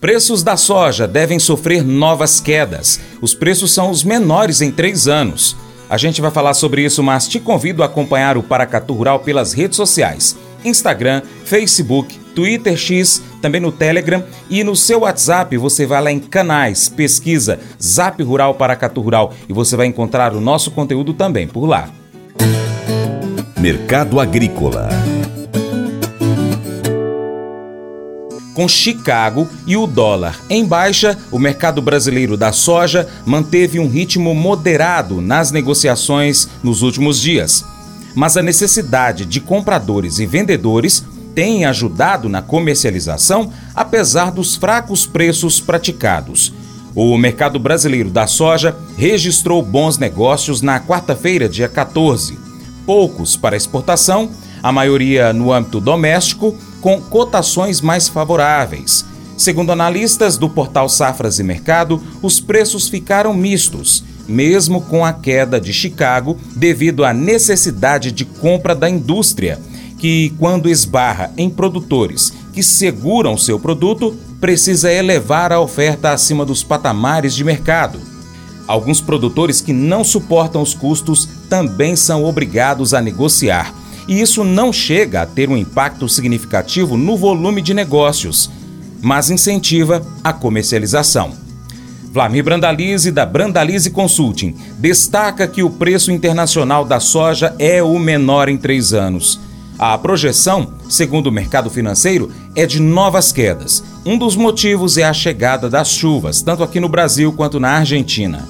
Preços da soja devem sofrer novas quedas. Os preços são os menores em três anos. A gente vai falar sobre isso, mas te convido a acompanhar o Paracatu Rural pelas redes sociais: Instagram, Facebook, Twitter X, também no Telegram e no seu WhatsApp você vai lá em canais, pesquisa Zap Rural Paracatu Rural e você vai encontrar o nosso conteúdo também por lá. Mercado Agrícola com Chicago e o dólar em baixa, o mercado brasileiro da soja manteve um ritmo moderado nas negociações nos últimos dias. Mas a necessidade de compradores e vendedores tem ajudado na comercialização, apesar dos fracos preços praticados. O mercado brasileiro da soja registrou bons negócios na quarta-feira, dia 14. Poucos para exportação, a maioria no âmbito doméstico com cotações mais favoráveis. Segundo analistas do portal Safras e Mercado, os preços ficaram mistos, mesmo com a queda de Chicago devido à necessidade de compra da indústria, que, quando esbarra em produtores que seguram seu produto, precisa elevar a oferta acima dos patamares de mercado. Alguns produtores que não suportam os custos também são obrigados a negociar e isso não chega a ter um impacto significativo no volume de negócios, mas incentiva a comercialização. Vlamir Brandalize, da Brandalize Consulting, destaca que o preço internacional da soja é o menor em três anos. A projeção, segundo o mercado financeiro, é de novas quedas. Um dos motivos é a chegada das chuvas, tanto aqui no Brasil quanto na Argentina.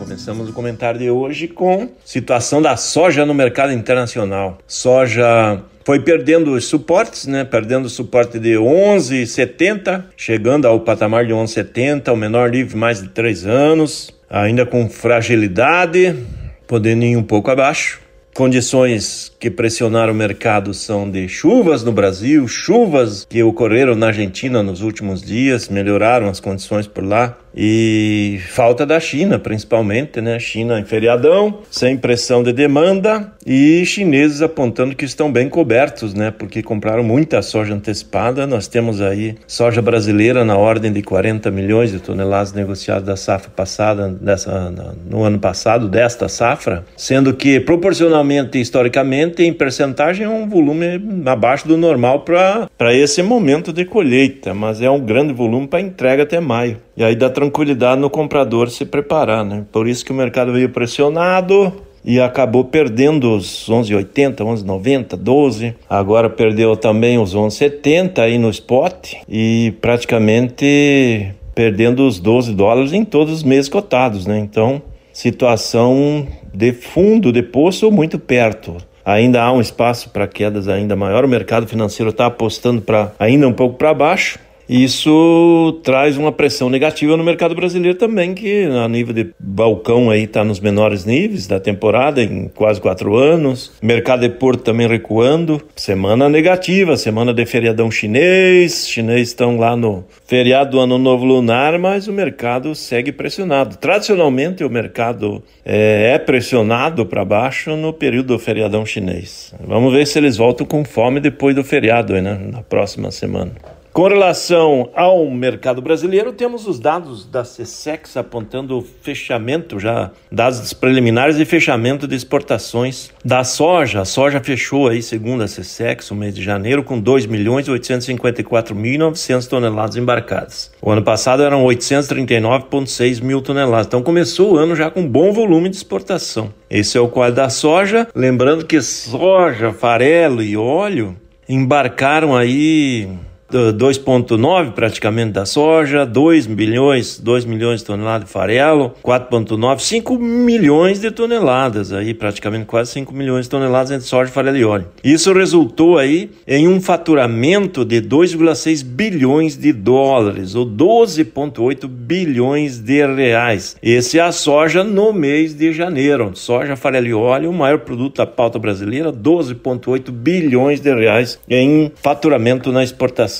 Começamos o comentário de hoje com situação da soja no mercado internacional. Soja foi perdendo os suportes, né? Perdendo o suporte de 11,70, chegando ao patamar de 11,70, o menor nível mais de três anos, ainda com fragilidade, podendo ir um pouco abaixo. Condições que pressionaram o mercado são de chuvas no Brasil, chuvas que ocorreram na Argentina nos últimos dias, melhoraram as condições por lá. E falta da China, principalmente, né? China em feriadão, sem pressão de demanda e chineses apontando que estão bem cobertos, né? Porque compraram muita soja antecipada. Nós temos aí soja brasileira na ordem de 40 milhões de toneladas negociadas da safra passada, dessa, no ano passado, desta safra, sendo que proporcionalmente, historicamente, em percentagem, é um volume abaixo do normal para esse momento de colheita, mas é um grande volume para entrega até maio. E aí dá tranquilidade no comprador se preparar, né? Por isso que o mercado veio pressionado e acabou perdendo os 11,80, 11,90, 12. Agora perdeu também os 11,70 aí no spot e praticamente perdendo os 12 dólares em todos os meses cotados, né? Então, situação de fundo de poço ou muito perto. Ainda há um espaço para quedas ainda maior. O mercado financeiro está apostando para ainda um pouco para baixo. Isso traz uma pressão negativa no mercado brasileiro também, que a nível de balcão aí está nos menores níveis da temporada, em quase quatro anos. Mercado de porto também recuando. Semana negativa, semana de feriadão chinês. Chineses estão lá no feriado do Ano Novo Lunar, mas o mercado segue pressionado. Tradicionalmente, o mercado é, é pressionado para baixo no período do feriadão chinês. Vamos ver se eles voltam com fome depois do feriado, né, na próxima semana. Com relação ao mercado brasileiro, temos os dados da CSEX apontando o fechamento, já dados preliminares de fechamento de exportações da soja. A soja fechou aí, segundo a CSEX, o mês de janeiro, com 2 milhões 854.900 toneladas embarcadas. O ano passado eram 839,6 mil toneladas. Então começou o ano já com bom volume de exportação. Esse é o quadro da soja. Lembrando que soja, farelo e óleo embarcaram aí 2,9 praticamente da soja, 2 bilhões, 2 milhões de toneladas de farelo, 4,9, 5 milhões de toneladas aí, praticamente quase 5 milhões de toneladas entre soja, farelo e óleo. Isso resultou aí em um faturamento de 2,6 bilhões de dólares, ou 12,8 bilhões de reais. Esse é a soja no mês de janeiro. Soja, farelo e óleo, o maior produto da pauta brasileira, 12,8 bilhões de reais em faturamento na exportação.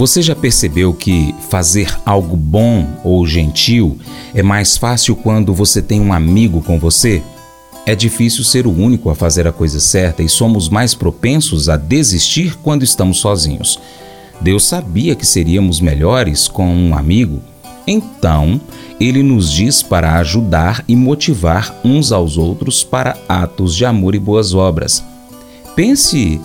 Você já percebeu que fazer algo bom ou gentil é mais fácil quando você tem um amigo com você? É difícil ser o único a fazer a coisa certa e somos mais propensos a desistir quando estamos sozinhos. Deus sabia que seríamos melhores com um amigo, então ele nos diz para ajudar e motivar uns aos outros para atos de amor e boas obras. Pense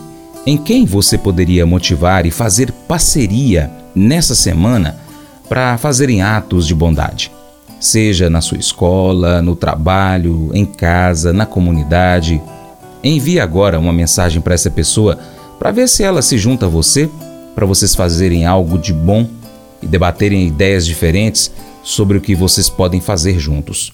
em quem você poderia motivar e fazer parceria nessa semana para fazerem atos de bondade. Seja na sua escola, no trabalho, em casa, na comunidade. Envie agora uma mensagem para essa pessoa para ver se ela se junta a você para vocês fazerem algo de bom e debaterem ideias diferentes sobre o que vocês podem fazer juntos.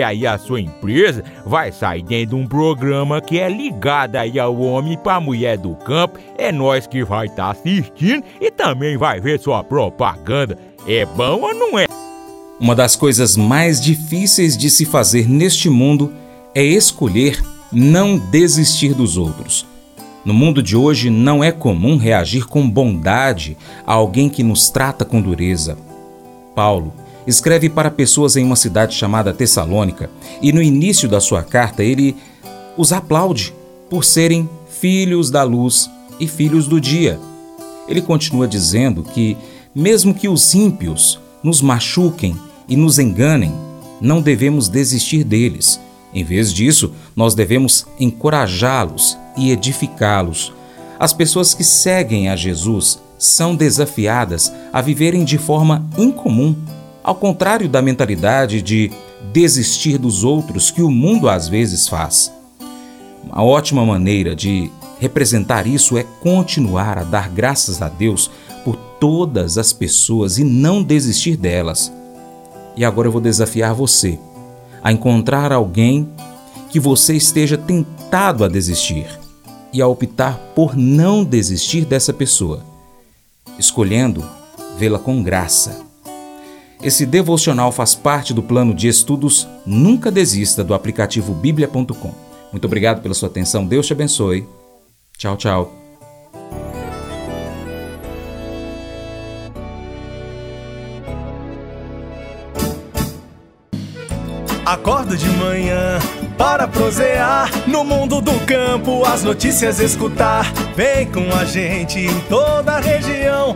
aí a sua empresa vai sair dentro de um programa que é ligado aí ao homem para mulher do campo. É nós que vai estar tá assistindo e também vai ver sua propaganda. É bom ou não é? Uma das coisas mais difíceis de se fazer neste mundo é escolher não desistir dos outros. No mundo de hoje não é comum reagir com bondade a alguém que nos trata com dureza. Paulo escreve para pessoas em uma cidade chamada Tessalônica e no início da sua carta ele os aplaude por serem filhos da luz e filhos do dia. Ele continua dizendo que, mesmo que os ímpios nos machuquem e nos enganem, não devemos desistir deles. Em vez disso, nós devemos encorajá-los e edificá-los. As pessoas que seguem a Jesus são desafiadas a viverem de forma incomum ao contrário da mentalidade de desistir dos outros que o mundo às vezes faz. Uma ótima maneira de representar isso é continuar a dar graças a Deus por todas as pessoas e não desistir delas. E agora eu vou desafiar você a encontrar alguém que você esteja tentado a desistir e a optar por não desistir dessa pessoa, escolhendo vê-la com graça esse devocional faz parte do plano de estudos Nunca Desista do aplicativo bíblia.com. Muito obrigado pela sua atenção. Deus te abençoe. Tchau, tchau. Acordo de manhã para prosear no mundo do campo, as notícias escutar. Vem com a gente em toda a região